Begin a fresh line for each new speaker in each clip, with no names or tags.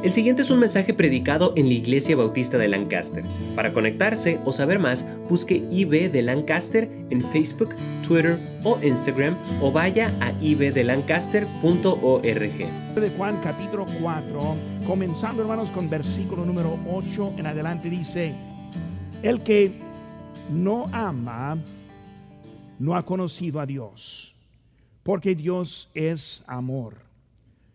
El siguiente es un mensaje predicado en la Iglesia Bautista de Lancaster. Para conectarse o saber más, busque IB de Lancaster en Facebook, Twitter o Instagram o vaya a ibdelancaster.org.
De Juan capítulo 4, comenzando hermanos con versículo número 8 en adelante dice, el que no ama no ha conocido a Dios, porque Dios es amor.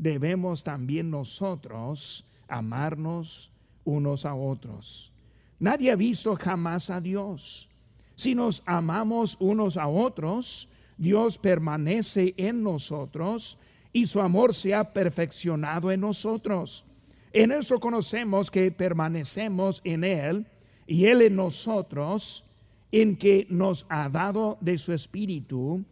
debemos también nosotros amarnos unos a otros. Nadie ha visto jamás a Dios. Si nos amamos unos a otros, Dios permanece en nosotros y su amor se ha perfeccionado en nosotros. En esto conocemos que permanecemos en Él y Él en nosotros, en que nos ha dado de su Espíritu.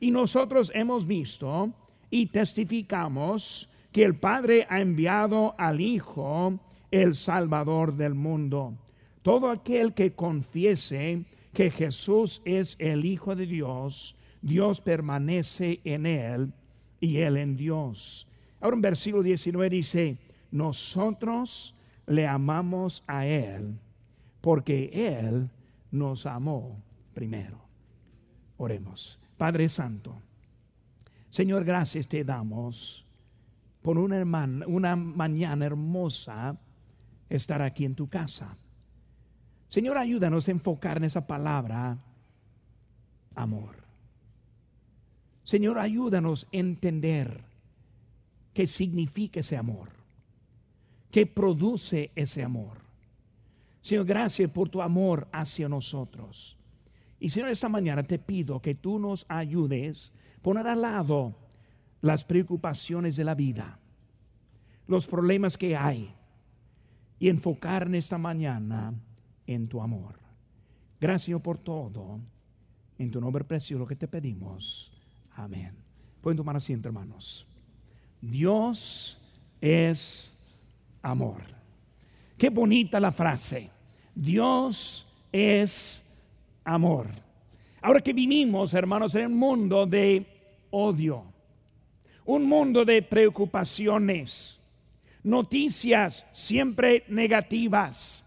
Y nosotros hemos visto y testificamos que el Padre ha enviado al Hijo, el Salvador del mundo. Todo aquel que confiese que Jesús es el Hijo de Dios, Dios permanece en él y él en Dios. Ahora en versículo 19 dice, nosotros le amamos a él porque él nos amó primero. Oremos. Padre Santo. Señor, gracias te damos por una, una mañana hermosa estar aquí en tu casa. Señor, ayúdanos a enfocar en esa palabra amor. Señor, ayúdanos a entender qué significa ese amor, qué produce ese amor. Señor, gracias por tu amor hacia nosotros. Y Señor, esta mañana te pido que tú nos ayudes poner al lado las preocupaciones de la vida, los problemas que hay y enfocar en esta mañana en tu amor. Gracias por todo. En tu nombre precioso que te pedimos. Amén. Pueden tomar asiento, hermanos. Dios es amor. Qué bonita la frase. Dios es amor. Ahora que vivimos, hermanos, en un mundo de odio, un mundo de preocupaciones, noticias siempre negativas.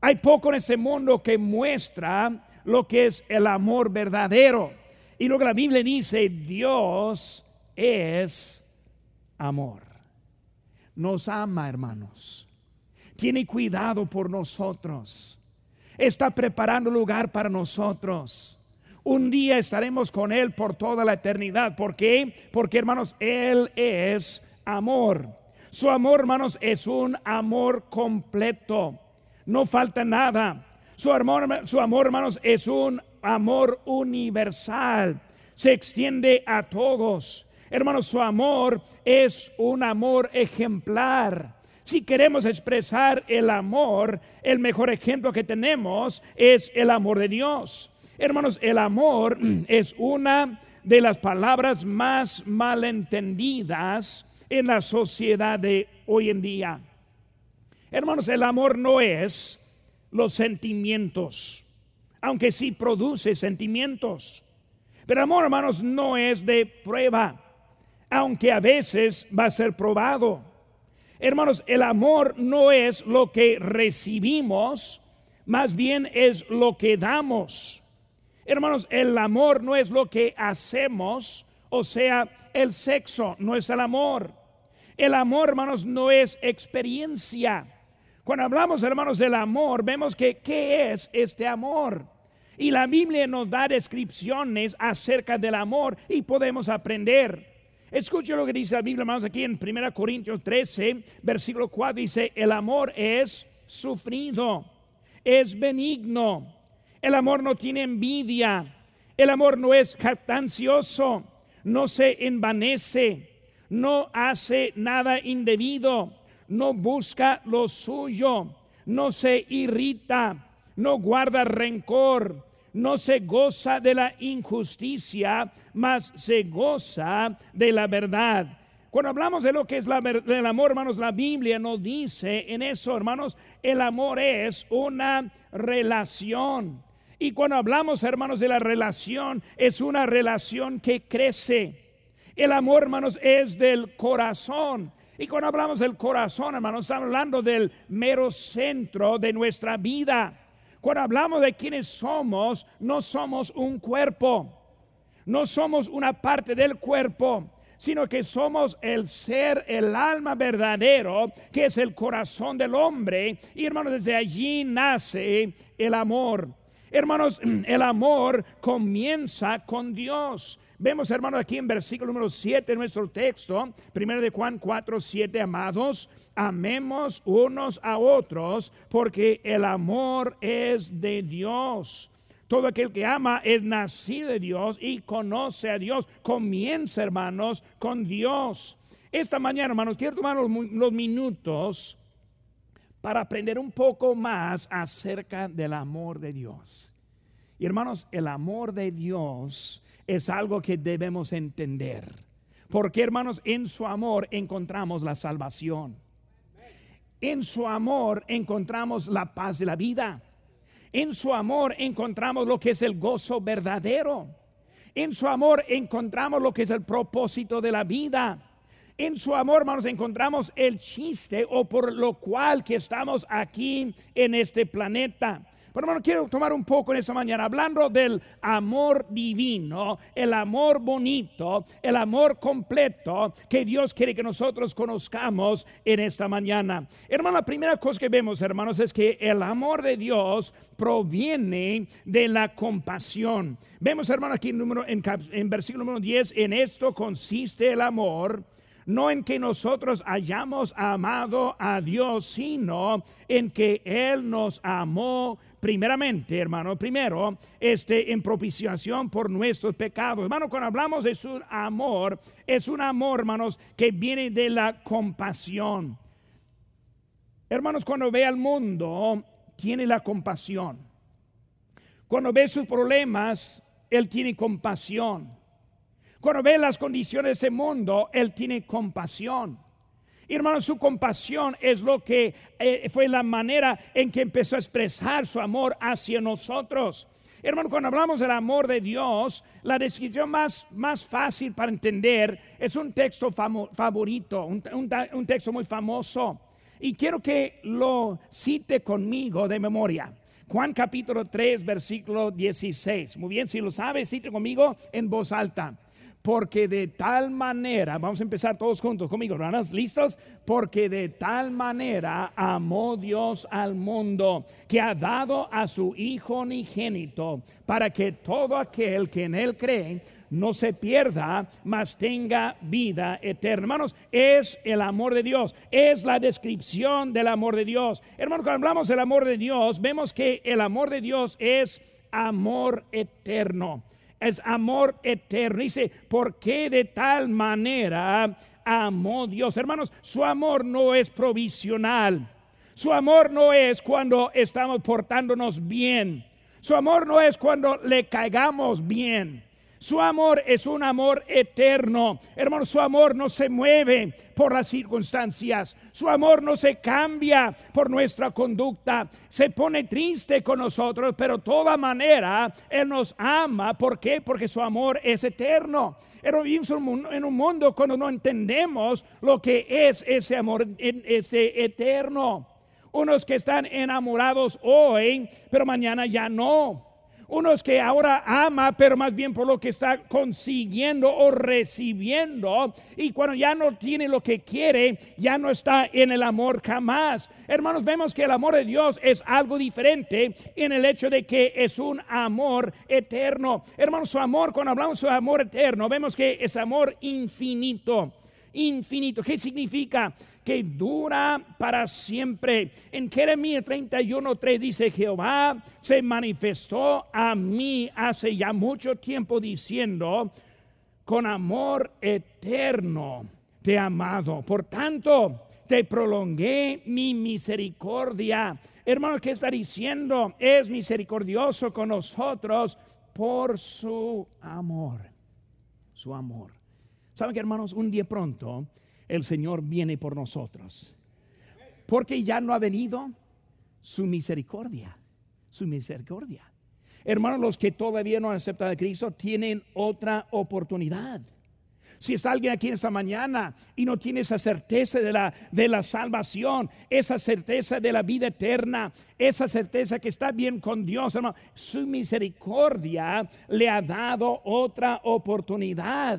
Hay poco en ese mundo que muestra lo que es el amor verdadero. Y lo que la Biblia dice, Dios es amor. Nos ama, hermanos. Tiene cuidado por nosotros. Está preparando lugar para nosotros. Un día estaremos con Él por toda la eternidad. ¿Por qué? Porque hermanos, Él es amor. Su amor, hermanos, es un amor completo. No falta nada. Su amor, su amor, hermanos, es un amor universal. Se extiende a todos. Hermanos, su amor es un amor ejemplar. Si queremos expresar el amor, el mejor ejemplo que tenemos es el amor de Dios. Hermanos, el amor es una de las palabras más malentendidas en la sociedad de hoy en día. Hermanos, el amor no es los sentimientos, aunque sí produce sentimientos. Pero amor, hermanos, no es de prueba, aunque a veces va a ser probado. Hermanos, el amor no es lo que recibimos, más bien es lo que damos. Hermanos, el amor no es lo que hacemos, o sea, el sexo no es el amor. El amor, hermanos, no es experiencia. Cuando hablamos, hermanos, del amor, vemos que qué es este amor. Y la Biblia nos da descripciones acerca del amor y podemos aprender. Escuche lo que dice la Biblia, hermanos, aquí en 1 Corintios 13, versículo 4, dice, el amor es sufrido, es benigno el amor no tiene envidia. El amor no es jactancioso. No se envanece. No hace nada indebido. no busca lo suyo, no se irrita, no guarda rencor, no se goza de la injusticia, mas se goza de la verdad. Cuando hablamos de lo que es la, el amor, hermanos, la Biblia nos dice en eso, hermanos, el amor es una relación. Y cuando hablamos, hermanos, de la relación, es una relación que crece. El amor, hermanos, es del corazón. Y cuando hablamos del corazón, hermanos, estamos hablando del mero centro de nuestra vida. Cuando hablamos de quienes somos, no somos un cuerpo, no somos una parte del cuerpo, sino que somos el ser, el alma verdadero, que es el corazón del hombre. Y hermanos, desde allí nace el amor. Hermanos, el amor comienza con Dios. Vemos, hermanos, aquí en versículo número 7 de nuestro texto, primero de Juan 4, 7, amados, amemos unos a otros, porque el amor es de Dios. Todo aquel que ama es nacido de Dios y conoce a Dios. Comienza, hermanos, con Dios. Esta mañana, hermanos, quiero tomar los, los minutos para aprender un poco más acerca del amor de Dios. Y hermanos, el amor de Dios es algo que debemos entender. Porque hermanos, en su amor encontramos la salvación. En su amor encontramos la paz de la vida. En su amor encontramos lo que es el gozo verdadero. En su amor encontramos lo que es el propósito de la vida. En su amor, hermanos, encontramos el chiste o por lo cual que estamos aquí en este planeta. Pero hermano, quiero tomar un poco en esta mañana, hablando del amor divino, el amor bonito, el amor completo que Dios quiere que nosotros conozcamos en esta mañana. Hermano, la primera cosa que vemos, hermanos, es que el amor de Dios proviene de la compasión. Vemos, hermano, aquí en, número, en, versículo número 10, en esto consiste el amor no en que nosotros hayamos amado a Dios, sino en que Él nos amó primeramente, hermano, primero, este, en propiciación por nuestros pecados. Hermano, cuando hablamos de su amor, es un amor, hermanos, que viene de la compasión. Hermanos, cuando ve al mundo, tiene la compasión. Cuando ve sus problemas, Él tiene compasión. Cuando ve las condiciones de ese mundo, Él tiene compasión. Y hermano, su compasión es lo que eh, fue la manera en que empezó a expresar su amor hacia nosotros. Hermano, cuando hablamos del amor de Dios, la descripción más, más fácil para entender es un texto favorito, un, un texto muy famoso. Y quiero que lo cite conmigo de memoria. Juan capítulo 3, versículo 16. Muy bien, si lo sabe, cite conmigo en voz alta porque de tal manera, vamos a empezar todos juntos conmigo, hermanas, ¿listos? Porque de tal manera amó Dios al mundo que ha dado a su Hijo unigénito para que todo aquel que en Él cree no se pierda, mas tenga vida eterna. Hermanos, es el amor de Dios, es la descripción del amor de Dios. Hermanos, cuando hablamos del amor de Dios, vemos que el amor de Dios es amor eterno es amor eterno. Dice, ¿por qué de tal manera amó Dios? Hermanos, su amor no es provisional. Su amor no es cuando estamos portándonos bien. Su amor no es cuando le caigamos bien. Su amor es un amor eterno. Hermano, su amor no se mueve por las circunstancias. Su amor no se cambia por nuestra conducta. Se pone triste con nosotros, pero de toda manera Él nos ama. ¿Por qué? Porque su amor es eterno. Pero vivimos en un mundo cuando no entendemos lo que es ese amor, ese eterno. Unos que están enamorados hoy, pero mañana ya no unos que ahora ama, pero más bien por lo que está consiguiendo o recibiendo. Y cuando ya no tiene lo que quiere, ya no está en el amor jamás. Hermanos, vemos que el amor de Dios es algo diferente en el hecho de que es un amor eterno. Hermanos, su amor, cuando hablamos de amor eterno, vemos que es amor infinito infinito. ¿Qué significa? Que dura para siempre. En Jeremías 31.3 dice, Jehová se manifestó a mí hace ya mucho tiempo diciendo, con amor eterno te he amado. Por tanto, te prolongué mi misericordia. Hermano, ¿qué está diciendo? Es misericordioso con nosotros por su amor. Su amor. ¿Saben que hermanos? Un día pronto el Señor viene por nosotros. Porque ya no ha venido su misericordia. Su misericordia. Hermanos, los que todavía no han aceptado a Cristo tienen otra oportunidad. Si es alguien aquí en esta mañana y no tiene esa certeza de la, de la salvación, esa certeza de la vida eterna, esa certeza que está bien con Dios, hermano, su misericordia le ha dado otra oportunidad.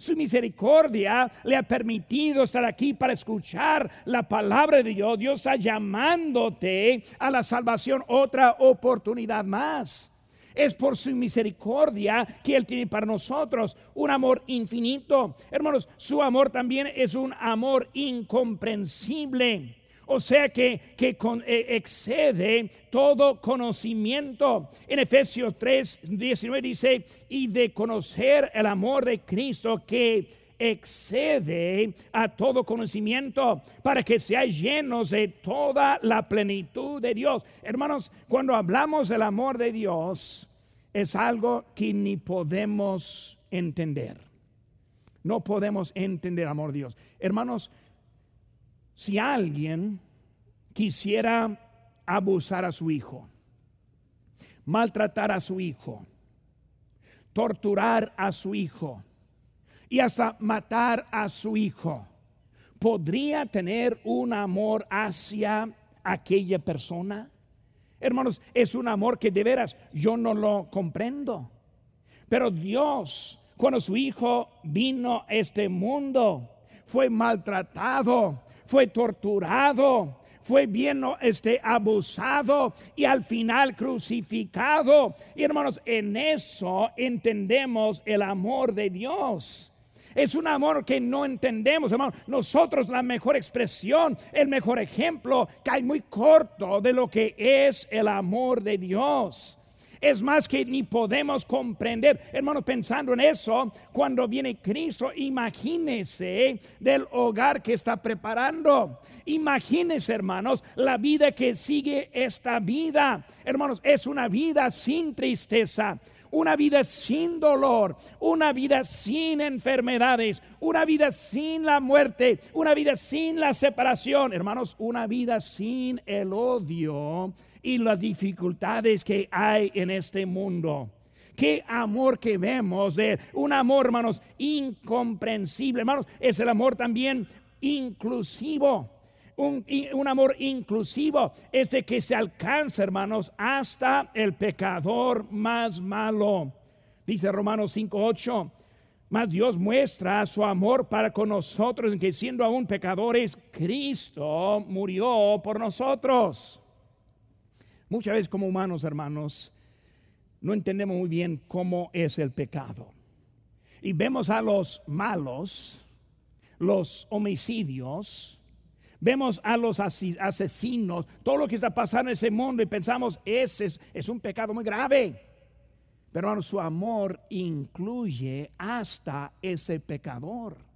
Su misericordia le ha permitido estar aquí para escuchar la palabra de Dios. Dios está llamándote a la salvación otra oportunidad más. Es por su misericordia que Él tiene para nosotros un amor infinito. Hermanos, su amor también es un amor incomprensible. O sea que, que eh, excede todo conocimiento. En Efesios 3, 19 dice, y de conocer el amor de Cristo que excede a todo conocimiento para que seáis llenos de toda la plenitud de Dios. Hermanos, cuando hablamos del amor de Dios, es algo que ni podemos entender. No podemos entender el amor de Dios. Hermanos, si alguien quisiera abusar a su hijo, maltratar a su hijo, torturar a su hijo y hasta matar a su hijo, ¿podría tener un amor hacia aquella persona? Hermanos, es un amor que de veras yo no lo comprendo. Pero Dios, cuando su hijo vino a este mundo, fue maltratado, fue torturado, fue bien este, abusado y al final crucificado. Y hermanos, en eso entendemos el amor de Dios. Es un amor que no entendemos, hermanos. Nosotros la mejor expresión, el mejor ejemplo, cae muy corto de lo que es el amor de Dios es más que ni podemos comprender. Hermanos, pensando en eso, cuando viene Cristo, imagínese del hogar que está preparando. Imagínese, hermanos, la vida que sigue esta vida. Hermanos, es una vida sin tristeza una vida sin dolor, una vida sin enfermedades, una vida sin la muerte, una vida sin la separación, hermanos, una vida sin el odio y las dificultades que hay en este mundo. Qué amor que vemos de un amor, hermanos, incomprensible. Hermanos, es el amor también inclusivo. Un, un, amor inclusivo es de que se alcanza, hermanos, hasta el pecador más malo. Dice Romanos 5:8. Mas Dios muestra su amor para con nosotros en que siendo aún pecadores, Cristo murió por nosotros. Muchas veces como humanos, hermanos, no entendemos muy bien cómo es el pecado. Y vemos a los malos, los homicidios, vemos a los asesinos, todo lo que está pasando en ese mundo y pensamos, ese es, es un pecado muy grave. Pero hermanos, su amor incluye hasta ese pecador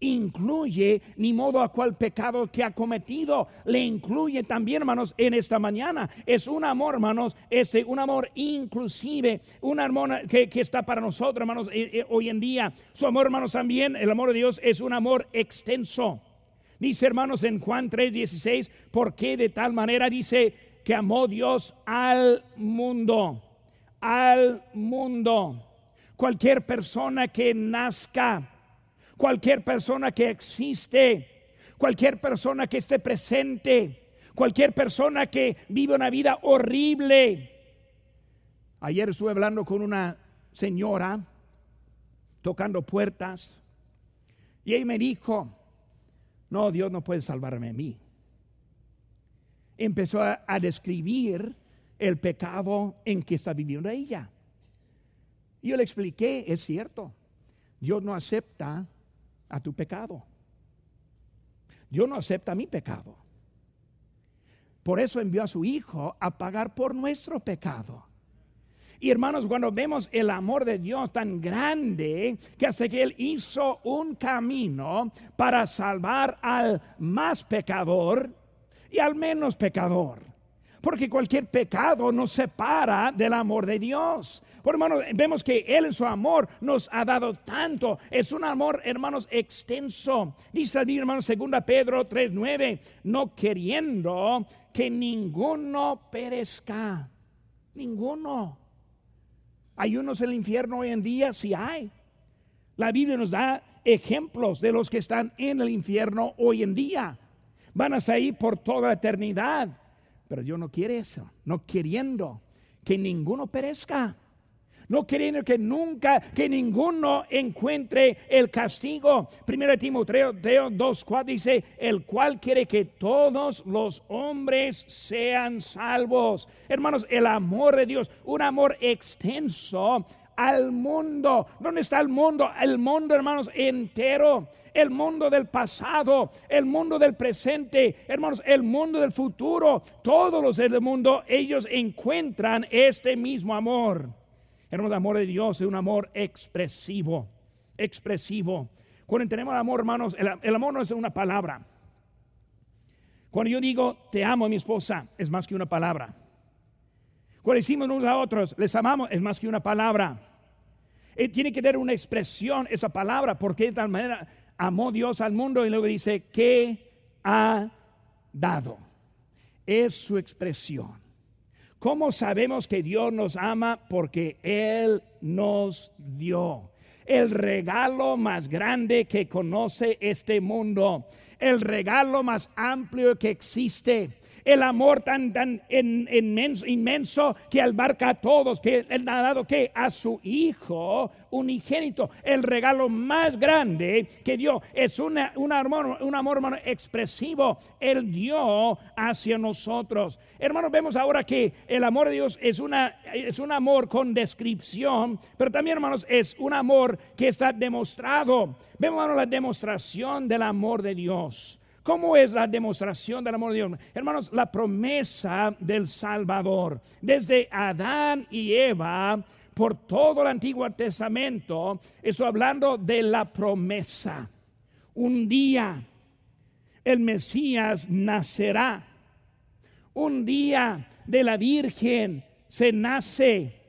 incluye ni modo a cual pecado que ha cometido, le incluye también, hermanos, en esta mañana. Es un amor, hermanos, es un amor inclusive, un amor que, está para nosotros, hermanos, eh, eh, hoy en día. Su amor, hermanos, también, el amor de Dios es un amor extenso. Dice, hermanos, en Juan 3:16, porque de tal manera dice que amó Dios al mundo, al mundo. Cualquier persona que nazca, cualquier persona que existe, cualquier persona que esté presente, cualquier persona que vive una vida horrible. Ayer estuve hablando con una señora tocando puertas y ella me dijo, no, Dios no puede salvarme a mí. Empezó a, describir el pecado en que está viviendo ella. Yo le expliqué, es cierto, Dios no acepta a tu pecado. Dios no acepta mi pecado. Por eso envió a su Hijo a pagar por nuestro pecado. Y hermanos, cuando vemos el amor de Dios tan grande, que hace que Él hizo un camino para salvar al más pecador y al menos pecador. Porque cualquier pecado nos separa del amor de Dios. Por hermanos, vemos que Él en su amor nos ha dado tanto. Es un amor, hermanos, extenso. Dice mi hermano, segunda Pedro 3:9, no queriendo que ninguno perezca. Ninguno. ¿Hay unos en el infierno hoy en día? Sí hay. La Biblia nos da ejemplos de los que están en el infierno hoy en día. Van a salir por toda la eternidad. Pero Dios no quiere eso, no queriendo que ninguno perezca. No queriendo que nunca, que ninguno encuentre el castigo. Primero Timoteo 2.4 dice, el cual quiere que todos los hombres sean salvos. Hermanos, el amor de Dios, un amor extenso al mundo. ¿Dónde está el mundo? El mundo, hermanos, entero. El mundo del pasado, el mundo del presente, hermanos, el mundo del futuro. Todos los del mundo, ellos encuentran este mismo amor. Hermanos, el amor de Dios es un amor expresivo, expresivo. Cuando tenemos el amor, hermanos, el, el amor no es una palabra. Cuando yo digo, te amo a mi esposa, es más que una palabra. Cuando decimos unos a otros, les amamos, es más que una palabra. Eh, tiene que tener una expresión esa palabra, porque de tal manera amó Dios al mundo y luego dice, que ha dado? Es su expresión. ¿Cómo sabemos que Dios nos ama? Porque Él nos dio el regalo más grande que conoce este mundo, el regalo más amplio que existe el amor tan, tan inmenso, que abarca a todos, que Él ha dado que a su Hijo unigénito, el regalo más grande que dio. Es una, un, amor, un amor expresivo, Él dio hacia nosotros. Hermanos, vemos ahora que el amor de Dios es, una, es un amor con descripción, pero también, hermanos, es un amor que está demostrado. Vemos, hermanos, la demostración del amor de Dios. ¿Cómo es la demostración del amor de Dios? Hermanos, la promesa del Salvador. Desde Adán y Eva, por todo el Antiguo Testamento, eso hablando de la promesa. Un día el Mesías nacerá. Un día de la Virgen se nace.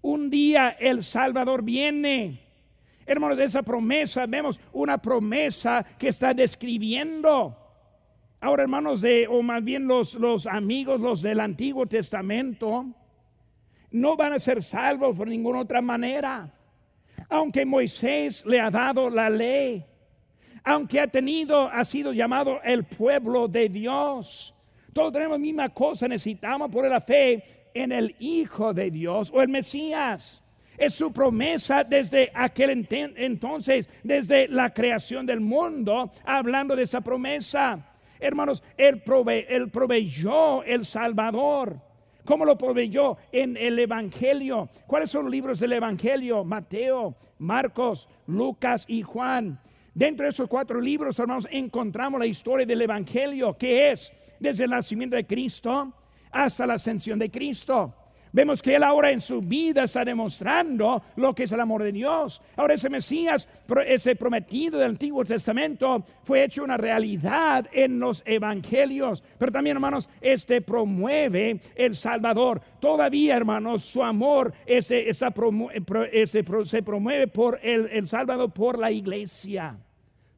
Un día el Salvador viene. Hermanos, esa promesa, vemos una promesa que está describiendo. Ahora, hermanos, de, o más bien los, los amigos, los del Antiguo Testamento, no van a ser salvos por ninguna otra manera. Aunque Moisés le ha dado la ley, aunque ha tenido, ha sido llamado el pueblo de Dios. Todos tenemos la misma cosa, necesitamos poner la fe en el Hijo de Dios o el Mesías. Es su promesa desde aquel entonces, desde la creación del mundo, hablando de esa promesa. Hermanos, Él, proveyó el Salvador. ¿Cómo lo proveyó? En el Evangelio. ¿Cuáles son los libros del Evangelio? Mateo, Marcos, Lucas y Juan. Dentro de esos cuatro libros, hermanos, encontramos la historia del Evangelio, que es desde el nacimiento de Cristo hasta la ascensión de Cristo. Vemos que Él ahora en su vida está demostrando lo que es el amor de Dios. Ahora ese Mesías, ese prometido del Antiguo Testamento, fue hecho una realidad en los evangelios. Pero también, hermanos, este promueve el Salvador. Todavía, hermanos, su amor ese, ese, se promueve por el, el Salvador, por la iglesia.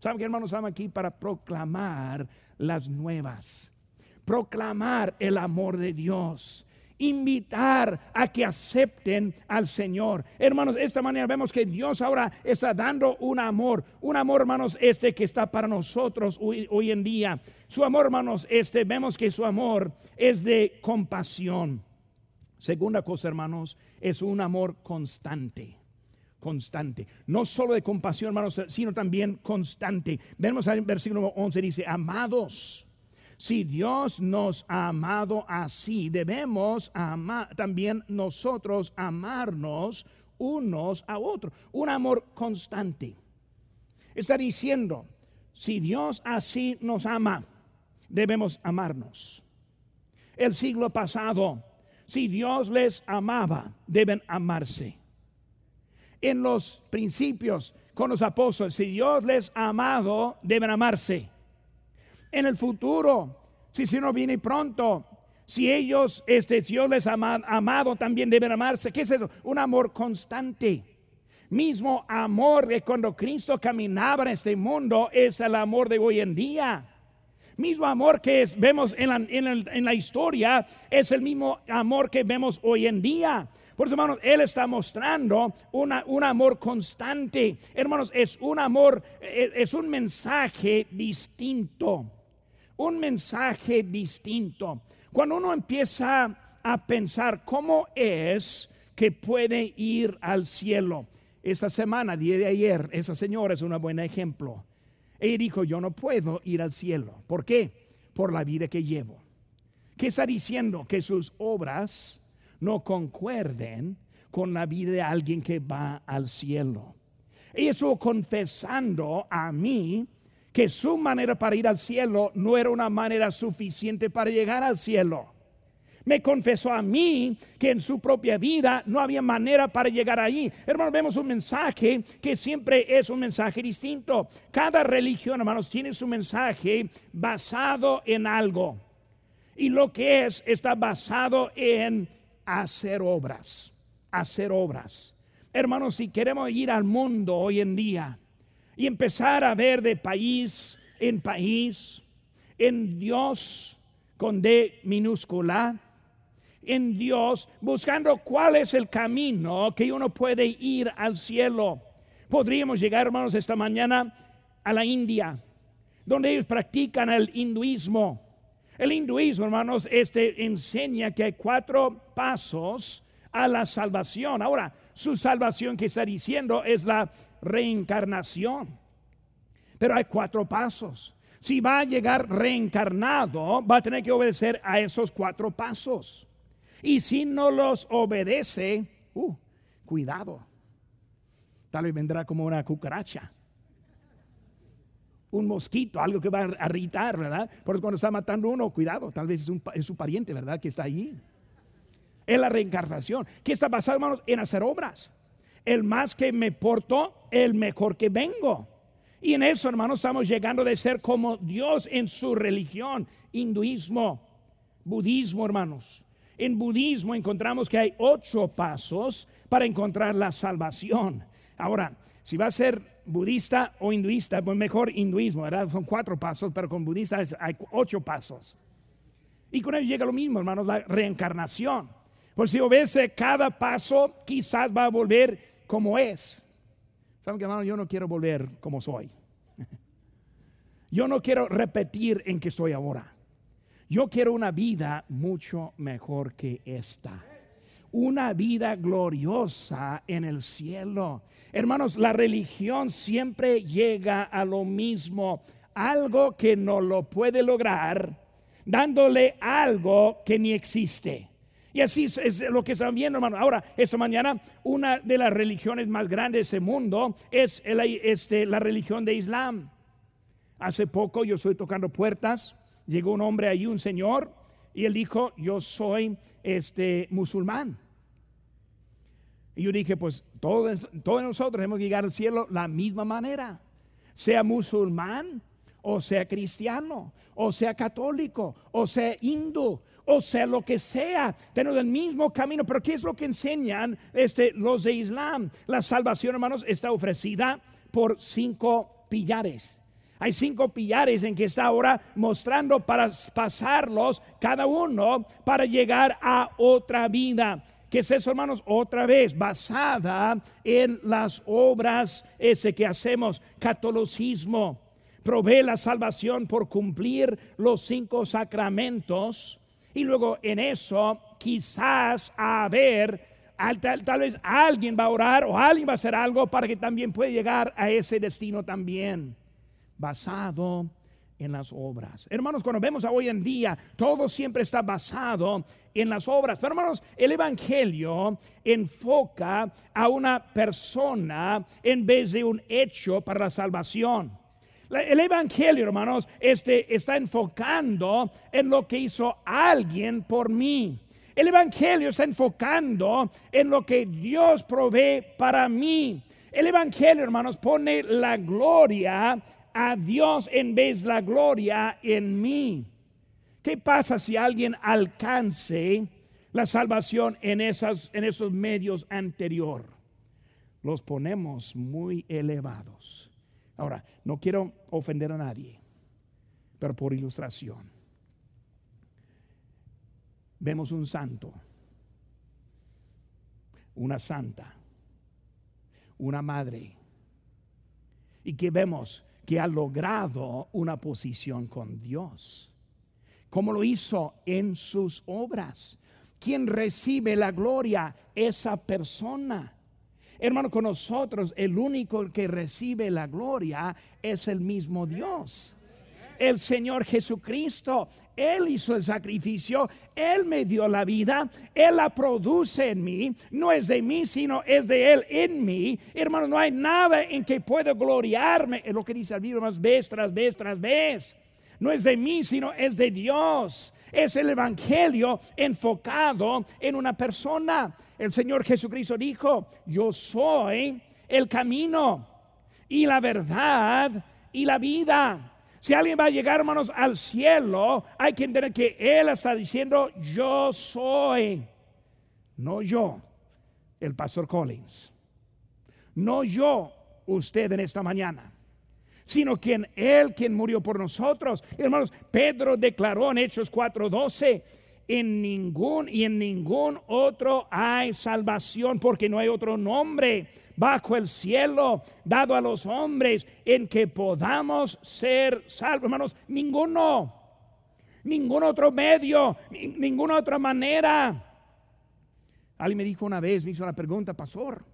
¿Saben qué, hermanos? Estamos aquí para proclamar las nuevas. Proclamar el amor de Dios invitar a que acepten al Señor. Hermanos, de esta manera vemos que Dios ahora está dando un amor, un amor, hermanos, este que está para nosotros hoy, en día. Su amor, hermanos, este, vemos que su amor es de compasión. Segunda cosa, hermanos, es un amor constante constante. No solo de compasión, hermanos, sino también constante. Vemos el versículo 11, dice, amados, si Dios nos ha amado así, debemos amar, también nosotros amarnos unos a otros. Un amor constante. Está diciendo, si Dios así nos ama, debemos amarnos. El siglo pasado si Dios les amaba, deben amarse. En los principios con los apóstoles, si Dios les ha amado, deben amarse. En el futuro, si si no viene pronto, si ellos, este, si Dios les amado, también deben amarse. ¿Qué es eso? Un amor constante. Mismo amor de cuando Cristo caminaba en este mundo es el amor de hoy en día. Mismo amor que vemos en la, historia es el mismo amor que vemos hoy en día. Por eso, hermanos, Él está mostrando una, un amor constante. Hermanos, es un amor, e, es un mensaje distinto. Un mensaje distinto. Cuando uno empieza a pensar cómo es que puede ir al cielo. Esta semana, día de ayer, esa señora es un buen ejemplo. Ella dijo, yo no puedo ir al cielo. ¿Por qué? Por la vida que llevo. ¿Qué está diciendo? Que sus obras no concuerden con la vida de alguien que va al cielo. Ella estuvo confesando a mí que su manera para ir al cielo no era una manera suficiente para llegar al cielo. Me confesó a mí que en su propia vida no había manera para llegar allí. Hermanos, vemos un mensaje que siempre es un mensaje distinto. Cada religión, hermanos, tiene su mensaje basado en algo. Y lo que es está basado en hacer obras, hacer obras. Hermanos, si queremos ir al mundo hoy en día, y empezar a ver de país en país, en Dios con D minúscula, en Dios, buscando cuál es el camino que uno puede ir al cielo. Podríamos llegar, hermanos, esta mañana a la India, donde ellos practican el hinduismo. El hinduismo, hermanos, este enseña que hay cuatro pasos a la salvación. Ahora, su salvación que está diciendo es la reencarnación. Pero hay cuatro pasos. Si va a llegar reencarnado, va a tener que obedecer a esos cuatro pasos. Y si no los obedece, uh, cuidado. Tal vez vendrá como una cucaracha. Un mosquito, algo que va a irritar, ¿verdad? Por eso cuando está matando uno, cuidado, tal vez es, es su pariente, ¿verdad? Que está allí. Es la reencarnación. ¿Qué está basado, hermanos? En hacer obras el más que me porto, el mejor que vengo. Y en eso, hermanos, estamos llegando de ser como Dios en su religión, hinduismo, budismo, hermanos. En budismo encontramos que hay ocho pasos para encontrar la salvación. Ahora, si va a ser budista o hinduista, pues mejor hinduismo, ¿verdad? Son cuatro pasos, pero con budista hay ocho pasos. Y con ello llega lo mismo, hermanos, la reencarnación. Por si obedece cada paso, quizás va a volver como es. ¿Saben que hermano? Yo no quiero volver como soy. Yo no quiero repetir en que estoy ahora. Yo quiero una vida mucho mejor que esta. Una vida gloriosa en el cielo. Hermanos, la religión siempre llega a lo mismo. Algo que no lo puede lograr dándole algo que ni existe. Y así es, lo que están viendo, hermano. Ahora, esta mañana, una de las religiones más grandes de ese mundo es este, la religión de Islam. Hace poco yo estoy tocando puertas, llegó un hombre ahí, un señor, y él dijo, yo soy este, musulmán. Y yo dije, pues todos, todos nosotros hemos llegar al cielo la misma manera, sea musulmán o sea cristiano, o sea católico, o sea hindú, o sea lo que sea, tenemos el mismo camino. Pero ¿qué es lo que enseñan este, los de Islam? La salvación, hermanos, está ofrecida por cinco pillares. Hay cinco pillares en que está ahora mostrando para pasarlos cada uno para llegar a otra vida. ¿Qué es eso, hermanos? Otra vez, basada en las obras ese que hacemos, catolicismo. Provee la salvación por cumplir los cinco sacramentos y luego en eso, quizás a ver, tal, vez alguien va a orar o alguien va a hacer algo para que también pueda llegar a ese destino también, basado en las obras. Hermanos, cuando vemos a hoy en día, todo siempre está basado en las obras. Pero hermanos, el Evangelio enfoca a una persona en vez de un hecho para la salvación. El Evangelio, hermanos, este, está enfocando en lo que hizo alguien por mí. El Evangelio está enfocando en lo que Dios provee para mí. El Evangelio, hermanos, pone la gloria a Dios en vez de la gloria en mí. ¿Qué pasa si alguien alcance la salvación en, esas, en esos medios anterior? Los ponemos muy elevados. Ahora, no quiero ofender a nadie, pero por ilustración. Vemos un santo, una santa, una madre, y que vemos que ha logrado una posición con Dios, como lo hizo en sus obras. Quien recibe la gloria, esa persona. Hermano, con nosotros el único que recibe la gloria es el mismo Dios. El Señor Jesucristo, Él hizo el sacrificio, Él me dio la vida, Él la produce en mí, no es de mí, sino es de Él en mí. Hermano, no hay nada en que pueda gloriarme, es lo que dice el libro más vez tras vez tras vez. No es de mí, sino es de Dios. Es el Evangelio enfocado en una persona. El Señor Jesucristo dijo, yo soy el camino y la verdad y la vida. Si alguien va a llegar, hermanos, al cielo, hay que entender que Él está diciendo, yo soy, no yo, el pastor Collins, no yo, usted en esta mañana sino quien Él, quien murió por nosotros. Hermanos, Pedro declaró en Hechos 4:12, en ningún y en ningún otro hay salvación, porque no hay otro nombre bajo el cielo dado a los hombres en que podamos ser salvos. Hermanos, ninguno, ningún otro medio, ninguna otra manera. Alguien me dijo una vez, me hizo la pregunta, pastor,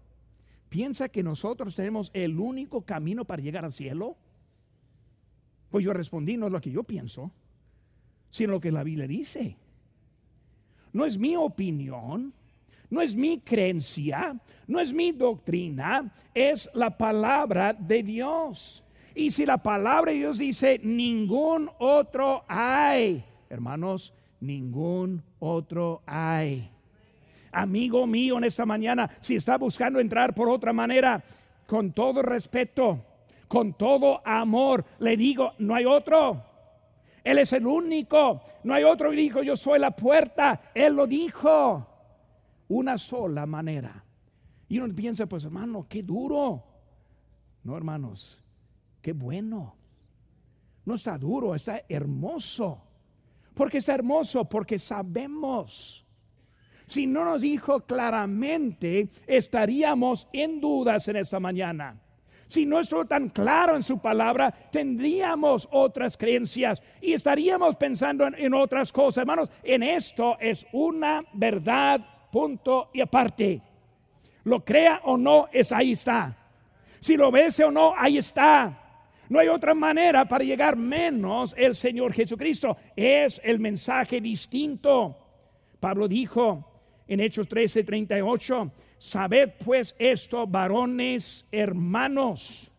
¿piensa que nosotros tenemos el único camino para llegar al cielo? Pues yo respondí, no es lo que yo pienso, sino lo que la Biblia dice. No es mi opinión, no es mi creencia, no es mi doctrina, es la palabra de Dios. Y si la palabra de Dios dice, ningún otro hay, hermanos, ningún otro hay. Amigo mío, en esta mañana, si está buscando entrar por otra manera, con todo respeto, con todo amor, le digo, no hay otro. Él es el único, no hay otro. dijo, yo soy la puerta. Él lo dijo. Una sola manera. Y uno piensa, pues hermano, qué duro. No, hermanos, qué bueno. No está duro, está hermoso. Porque está hermoso, porque sabemos. Si no nos dijo claramente, estaríamos en dudas en esta mañana. Si no estuvo tan claro en su palabra, tendríamos otras creencias y estaríamos pensando en, otras cosas. Hermanos, en esto es una verdad, punto y aparte. Lo crea o no, es ahí está. Si lo ves o no, ahí está. No hay otra manera para llegar menos el Señor Jesucristo. Es el mensaje distinto. Pablo dijo en Hechos 13, 38, Sabed pues esto, varones hermanos,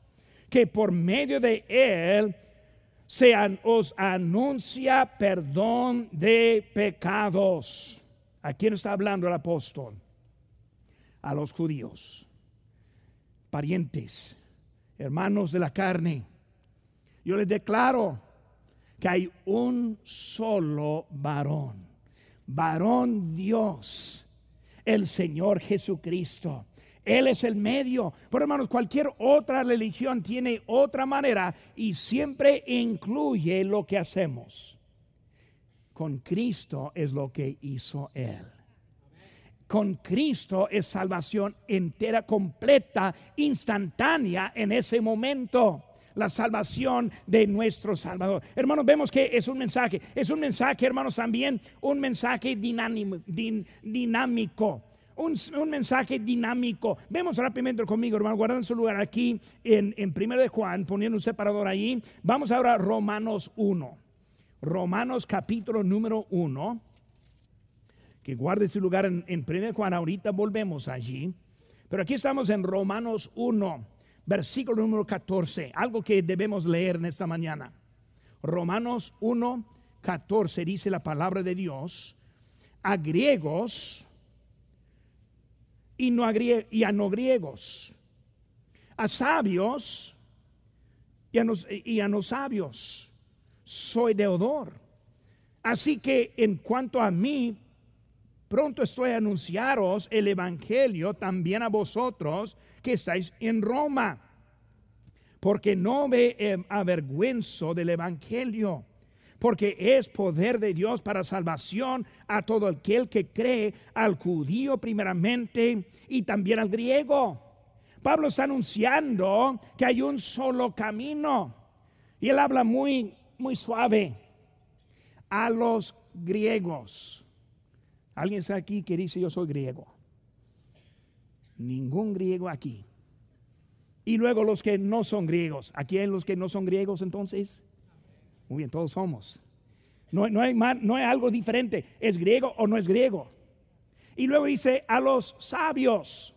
que por medio de él se os anuncia perdón de pecados. ¿A quién está hablando el apóstol? A los judíos, parientes, hermanos de la carne. Yo les declaro que hay un solo varón, varón Dios el Señor Jesucristo. Él es el medio. Pero hermanos, cualquier otra religión tiene otra manera y siempre incluye lo que hacemos. Con Cristo es lo que hizo Él. Con Cristo es salvación entera, completa, instantánea en ese momento la salvación de nuestro Salvador. Hermanos, vemos que es un mensaje, es un mensaje, hermanos, también un mensaje dinámico. Un, mensaje dinámico. Vemos rápidamente conmigo, hermano, guardan su lugar aquí en, en 1 de Juan, poniendo un separador ahí. Vamos ahora a Romanos 1. Romanos capítulo número 1. Que guarde su lugar en, en 1 de Juan. Ahorita volvemos allí. Pero aquí estamos en Romanos 1 versículo número 14, algo que debemos leer en esta mañana. Romanos 1, 14 dice la palabra de Dios, a griegos y, no a, a no griegos, a sabios y a, no, y a no sabios. Soy deudor. Así que en cuanto a mí, pronto estoy a anunciaros el Evangelio también a vosotros que estáis en Roma, porque no me avergüenzo del Evangelio porque es poder de Dios para salvación a todo aquel que cree, al judío primeramente y también al griego. Pablo está anunciando que hay un solo camino y él habla muy muy suave a los griegos. ¿Alguien está aquí que dice yo soy griego? Ningún griego aquí. Y luego los que no son griegos. ¿Aquí hay los que no son griegos entonces? Muy bien, todos somos. No, hay, algo diferente. ¿Es griego o no es griego? Y luego dice a los sabios.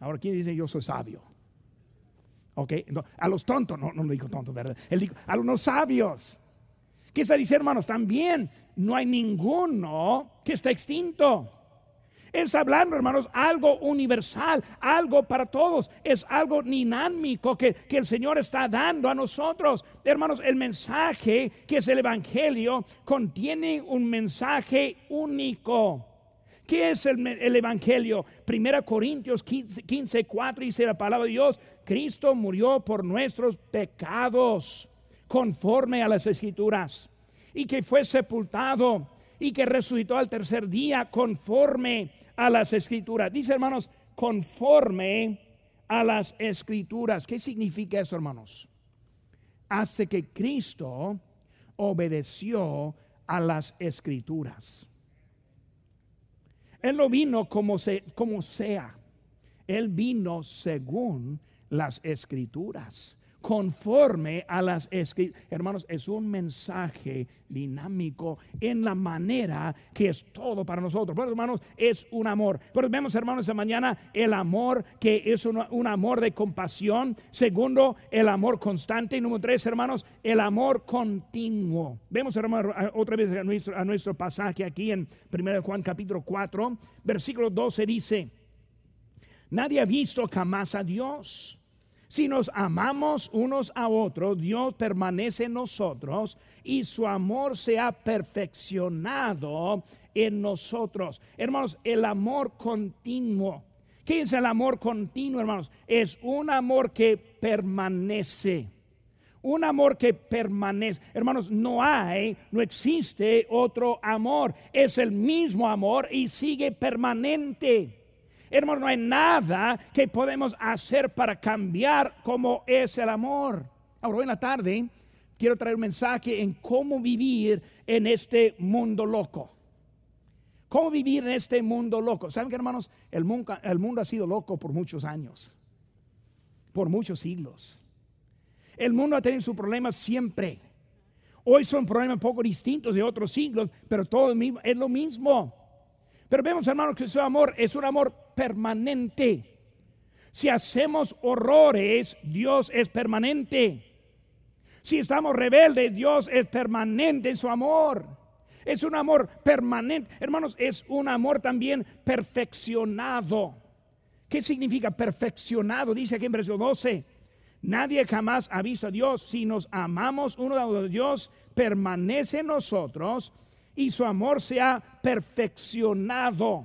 Ahora, ¿quién dice yo soy sabio? Ok, a los tontos, no, no digo tontos, ¿verdad? Él dijo, a los sabios. ¿Qué se dice, hermanos? También no hay ninguno que está extinto. Él está hablando, hermanos, algo universal, algo para todos. Es algo dinámico que, que, el Señor está dando a nosotros. Hermanos, el mensaje que es el Evangelio contiene un mensaje único. ¿Qué es el, el Evangelio? Primera Corintios 15, 15, 4 dice la palabra de Dios, Cristo murió por nuestros pecados conforme a las escrituras y que fue sepultado y que resucitó al tercer día conforme a las escrituras. Dice hermanos, conforme a las escrituras. ¿Qué significa eso hermanos? Hace que Cristo obedeció a las escrituras. Él no vino como, se, como sea. Él vino según las escrituras conforme a las escrituras. Hermanos, es un mensaje dinámico en la manera que es todo para nosotros. Bueno, hermanos, es un amor. Pero vemos, hermanos, esta mañana el amor que es un, amor de compasión. Segundo, el amor constante. Y número tres, hermanos, el amor continuo. Vemos, hermanos, otra vez a nuestro, a nuestro pasaje aquí en 1 Juan capítulo 4, versículo 12 dice, nadie ha visto jamás a Dios si nos amamos unos a otros, Dios permanece en nosotros y su amor se ha perfeccionado en nosotros. Hermanos, el amor continuo. ¿Qué es el amor continuo, hermanos? Es un amor que permanece. Un amor que permanece. Hermanos, no hay, no existe otro amor. Es el mismo amor y sigue permanente. Hermano, no hay nada que podemos hacer para cambiar cómo es el amor. Ahora, hoy en la tarde quiero traer un mensaje en cómo vivir en este mundo loco. ¿Cómo vivir en este mundo loco? ¿Saben que hermanos? El mundo, el mundo ha sido loco por muchos años, por muchos siglos. El mundo ha tenido sus problemas siempre. Hoy son problemas un poco distintos de otros siglos, pero todo es lo mismo. Pero vemos, hermanos, que su amor es un amor permanente. Si hacemos horrores, Dios es permanente. Si estamos rebeldes, Dios es permanente en su amor. Es un amor permanente. Hermanos, es un amor también perfeccionado. ¿Qué significa perfeccionado? Dice aquí en versículo 12. Nadie jamás ha visto a Dios. Si nos amamos uno a otro, Dios permanece en nosotros y su amor se ha perfeccionado.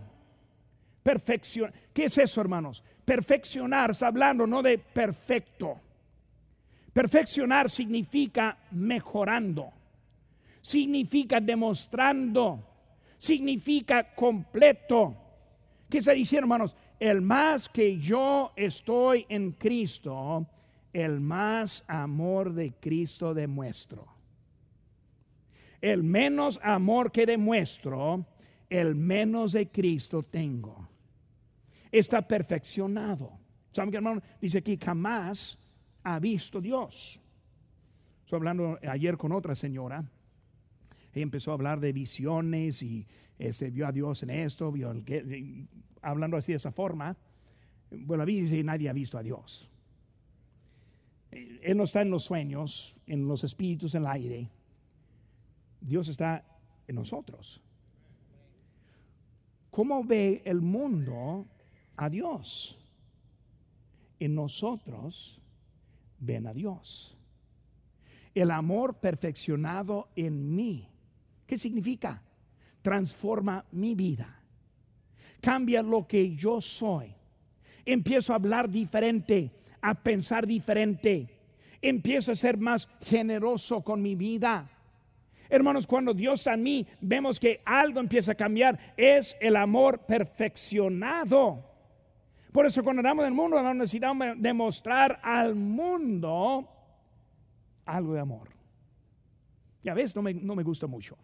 Perfección. ¿Qué es eso, hermanos? Perfeccionar, está hablando no de perfecto. Perfeccionar significa mejorando, significa demostrando, significa completo. ¿Qué se dice, hermanos? El más que yo estoy en Cristo, el más amor de Cristo demuestro el menos amor que demuestro, el menos de Cristo tengo. Está perfeccionado. ¿Saben qué, hermano? Dice aquí, jamás ha visto Dios. Estoy hablando ayer con otra señora. Ella empezó a hablar de visiones y este, vio a Dios en esto, vio hablando así de esa forma. Bueno, dice nadie ha visto a Dios. Él no está en los sueños, en los espíritus, en el aire. Dios está en nosotros. ¿cómo ve el mundo a Dios? En nosotros ven a Dios. El amor perfeccionado en mí. ¿Qué significa? Transforma mi vida. Cambia lo que yo soy. Empiezo a hablar diferente, a pensar diferente. Empiezo a ser más generoso con mi vida Hermanos, cuando Dios a mí vemos que algo empieza a cambiar, es el amor perfeccionado. Por eso cuando andamos en el mundo, no necesitamos demostrar al mundo algo de amor. Ya ves, no me, no me gusta mucho.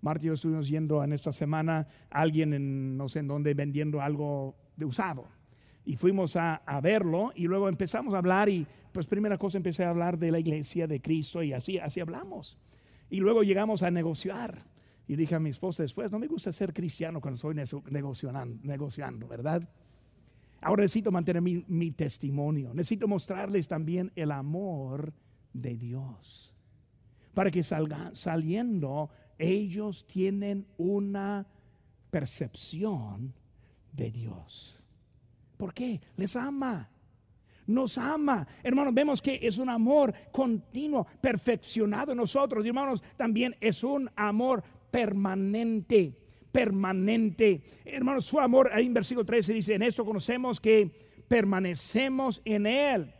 Marta y yo estuvimos yendo en esta semana a alguien en no sé en dónde vendiendo algo de usado. Y fuimos a, a, verlo y luego empezamos a hablar y pues primera cosa empecé a hablar de la iglesia de Cristo y así, así hablamos. Y luego llegamos a negociar. Y dije a mi esposa después, no me gusta ser cristiano cuando estoy negociando, negociando ¿verdad? Ahora necesito mantener mi, testimonio. Necesito mostrarles también el amor de Dios. Para que salgan, saliendo, ellos tienen una percepción de Dios. ¿Por qué? Les ama nos ama. Hermanos, vemos que es un amor continuo, perfeccionado en nosotros. Hermanos, también es un amor permanente, permanente. Hermanos, su amor, ahí en versículo 13 dice, en esto conocemos que permanecemos en Él.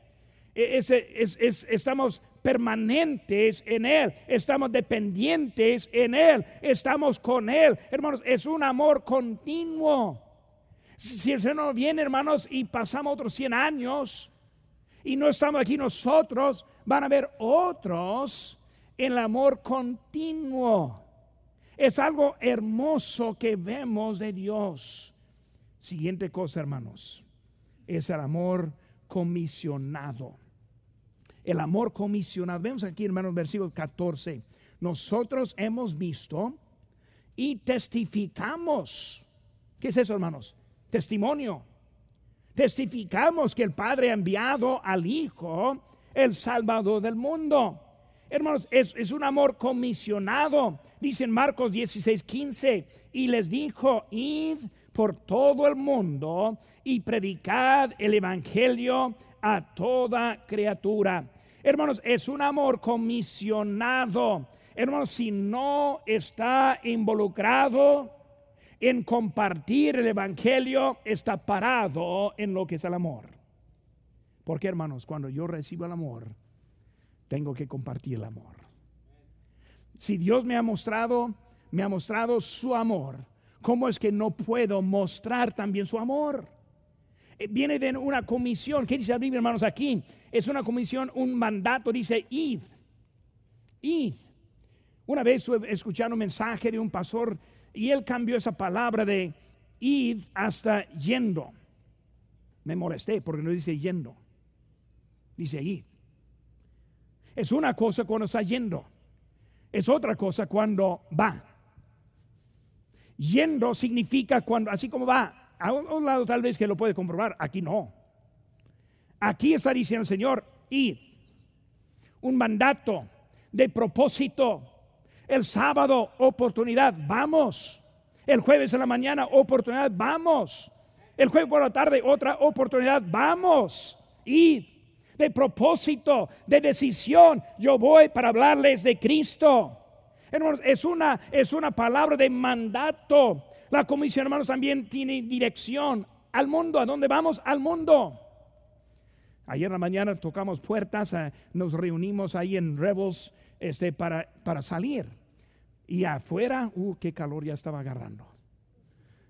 E, estamos permanentes en Él, estamos dependientes en Él, estamos con Él. Hermanos, es un amor continuo. Si el Señor viene, hermanos, y pasamos otros 100 años, y no estamos aquí nosotros, van a haber otros en el amor continuo. Es algo hermoso que vemos de Dios. Siguiente cosa, hermanos, es el amor comisionado. El amor comisionado. Vemos aquí, hermanos, versículo 14. Nosotros hemos visto y testificamos. ¿Qué es eso, hermanos? Testimonio testificamos que el Padre ha enviado al Hijo, el Salvador del mundo. Hermanos, es, un amor comisionado. Dice en Marcos 16, 15, y les dijo, id por todo el mundo y predicad el Evangelio a toda criatura. Hermanos, es un amor comisionado. Hermanos, si no está involucrado en compartir el Evangelio está parado en lo que es el amor. Porque hermanos, cuando yo recibo el amor, tengo que compartir el amor. Si Dios me ha mostrado, me ha mostrado su amor, ¿cómo es que no puedo mostrar también su amor? Eh, viene de una comisión. ¿Qué dice la Biblia, hermanos? Aquí es una comisión, un mandato, dice id. Id. Una vez escuchando un mensaje de un pastor y él cambió esa palabra de id hasta yendo. Me molesté porque no dice yendo, dice id. Es una cosa cuando está yendo, es otra cosa cuando va. Yendo significa cuando, así como va, a un, lado tal vez que lo puede comprobar, aquí no. Aquí está diciendo el Señor, id. Un mandato de propósito el sábado, oportunidad, vamos. El jueves en la mañana, oportunidad, vamos. El jueves por la tarde, otra oportunidad, vamos. Y de propósito, de decisión, yo voy para hablarles de Cristo. Hermanos, es una, es una palabra de mandato. La comisión, hermanos, también tiene dirección al mundo. ¿A dónde vamos? Al mundo. Ayer en la mañana tocamos puertas, eh, nos reunimos ahí en Rebels este, para, para salir. Y afuera, uh, qué calor ya estaba agarrando.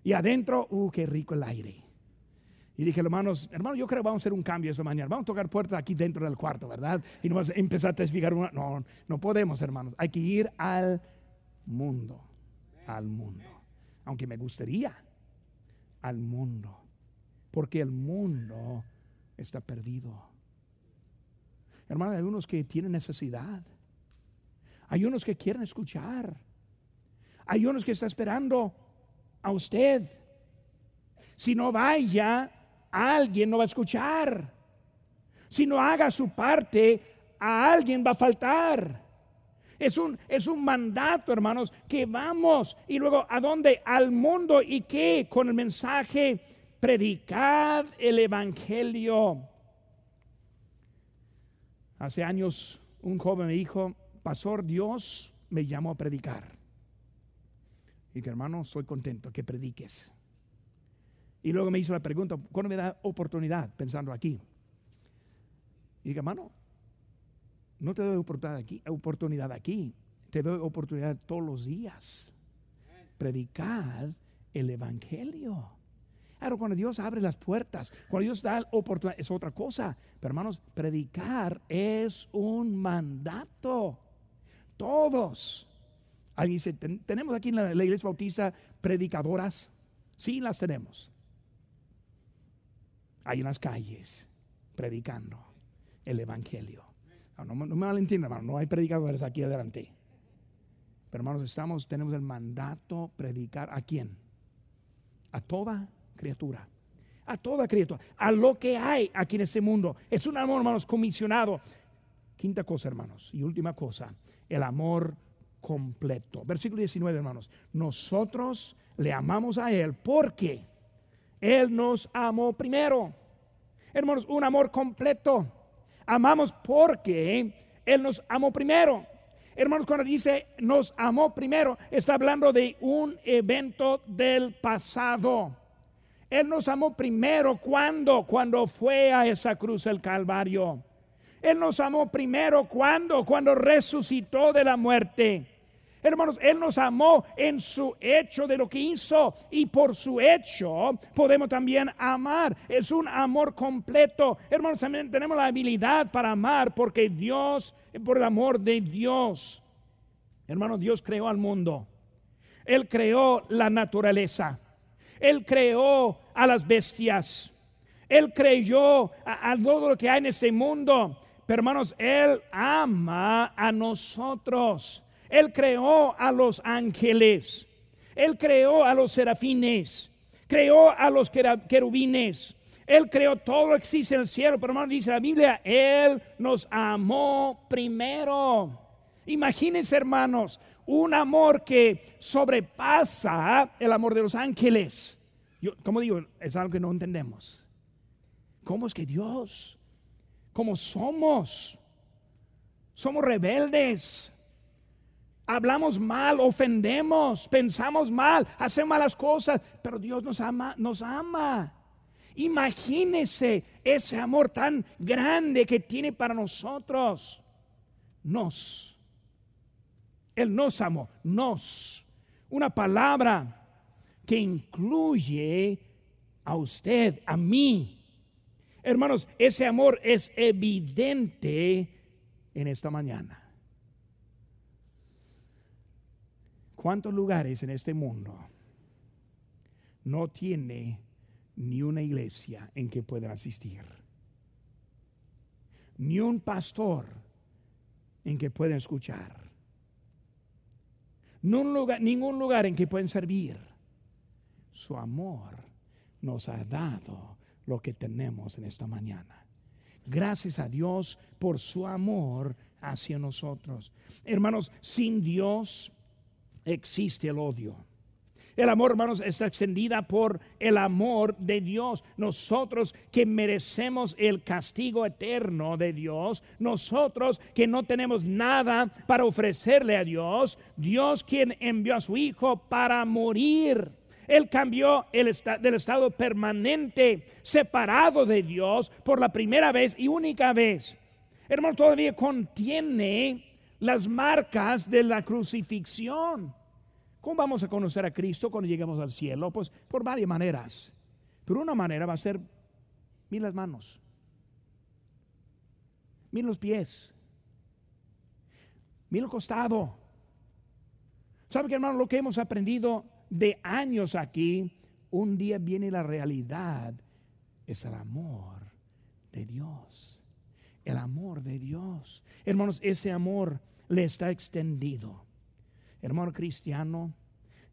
Y adentro, uh, qué rico el aire. Y dije, hermanos, hermano, yo creo que vamos a hacer un cambio esta mañana. Vamos a tocar puertas aquí dentro del cuarto, ¿verdad? Y no vamos a empezar a testificar una. No, no podemos, hermanos. Hay que ir al mundo. Al mundo. Aunque me gustaría. Al mundo. Porque el mundo está perdido. Hermano, hay unos que tienen necesidad. Hay unos que quieren escuchar. Hay unos que están esperando a usted. Si no vaya, alguien no va a escuchar. Si no haga su parte, a alguien va a faltar. Es un, es un mandato, hermanos, que vamos y luego a dónde? Al mundo y que con el mensaje predicad el Evangelio. Hace años un joven me dijo, Pastor, Dios me llamó a predicar. Y que hermano, soy contento que prediques. Y luego me hizo la pregunta, ¿cuándo me da oportunidad? Pensando aquí. Y dije, hermano, no te doy oportunidad aquí, oportunidad aquí, te doy oportunidad todos los días. Predicar el Evangelio. Claro, cuando Dios abre las puertas, cuando Dios da oportunidad, es otra cosa. Pero hermanos, predicar es un mandato. Todos. Alguien dice, ¿tenemos aquí en la, iglesia bautista predicadoras? Sí, las tenemos. Hay en las calles predicando el Evangelio. No, me malentiendan, hermano, no hay predicadores aquí adelante. Pero hermanos, estamos, tenemos el mandato predicar a quién? A toda criatura. A toda criatura. A lo que hay aquí en este mundo. Es un amor, hermanos, comisionado. Quinta cosa, hermanos. Y última cosa. El amor completo. Versículo 19, hermanos. Nosotros le amamos a Él porque Él nos amó primero. Hermanos, un amor completo. Amamos porque Él nos amó primero. Hermanos, cuando dice nos amó primero, está hablando de un evento del pasado. Él nos amó primero cuando, cuando fue a esa cruz el Calvario. Él nos amó primero cuando, cuando resucitó de la muerte. Hermanos, Él nos amó en su hecho de lo que hizo y por su hecho podemos también amar. Es un amor completo. Hermanos, también tenemos la habilidad para amar porque Dios, por el amor de Dios. Hermanos, Dios creó al mundo. Él creó la naturaleza. Él creó a las bestias. Él creyó a, todo lo que hay en este mundo. Pero hermanos, Él ama a nosotros. Él creó a los ángeles. Él creó a los serafines. Creó a los querubines. Él creó todo lo que existe en el cielo. Pero hermano, dice la Biblia, Él nos amó primero. Imagínense, hermanos, un amor que sobrepasa el amor de los ángeles. Yo, como digo, es algo que no entendemos. ¿Cómo es que Dios, como somos, somos rebeldes, hablamos mal, ofendemos, pensamos mal, hacemos malas cosas, pero Dios nos ama, nos ama. Imagínese ese amor tan grande que tiene para nosotros. Nos. Él nos amó, nos. Una palabra que incluye a usted, a mí. Hermanos, ese amor es evidente en esta mañana. ¿Cuántos lugares en este mundo no tiene ni una iglesia en que puedan asistir? Ni un pastor en que puedan escuchar. Ningún lugar en que pueden servir. Su amor nos ha dado lo que tenemos en esta mañana. Gracias a Dios por su amor hacia nosotros. Hermanos, sin Dios existe el odio. El amor, hermanos, está extendida por el amor de Dios. Nosotros que merecemos el castigo eterno de Dios, nosotros que no tenemos nada para ofrecerle a Dios, Dios quien envió a su Hijo para morir. Él cambió el del estado permanente, separado de Dios por la primera vez y única vez. Hermano, todavía contiene las marcas de la crucifixión. ¿Cómo vamos a conocer a Cristo cuando lleguemos al cielo? Pues por varias maneras. Pero una manera va a ser, mil las manos, mil los pies, mil el costado. ¿Sabe qué, hermano? Lo que hemos aprendido de años aquí, un día viene la realidad, es el amor de Dios. El amor de Dios. Hermanos, ese amor le está extendido. Hermano cristiano,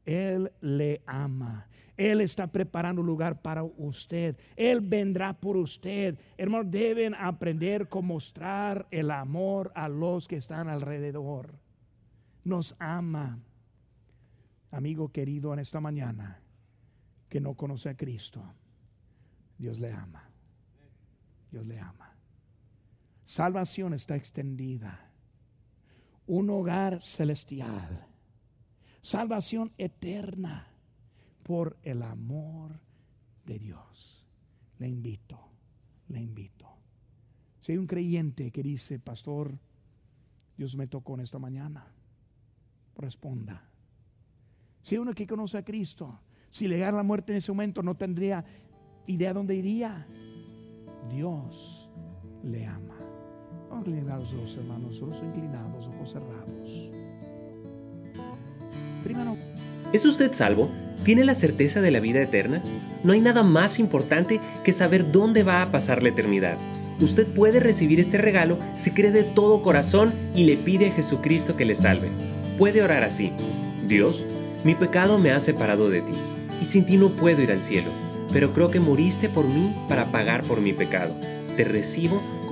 Él le ama. Él está preparando un lugar para usted. Él vendrá por usted. Hermano, deben aprender cómo mostrar el amor a los que están alrededor. nos ama. Amigo querido, en esta mañana que no conoce a Cristo, Dios le ama. Dios le ama. Salvación está extendida. Un hogar celestial. Salvación eterna por el amor de Dios. Le invito, le invito. Si hay un creyente que dice, pastor, Dios me tocó en esta mañana, responda. Si hay uno que conoce a Cristo, si le la muerte en ese momento, no tendría idea dónde iría. Dios le ama.
¿Es usted salvo? ¿Tiene la certeza de la vida eterna? No hay nada más importante que saber dónde va a pasar la eternidad. Usted puede recibir este regalo si cree de todo corazón y le pide a Jesucristo que le salve. Puede orar así. Dios, mi pecado me ha separado de ti, y sin ti no puedo ir al cielo, pero creo que moriste por mí para pagar por mi pecado. Te recibo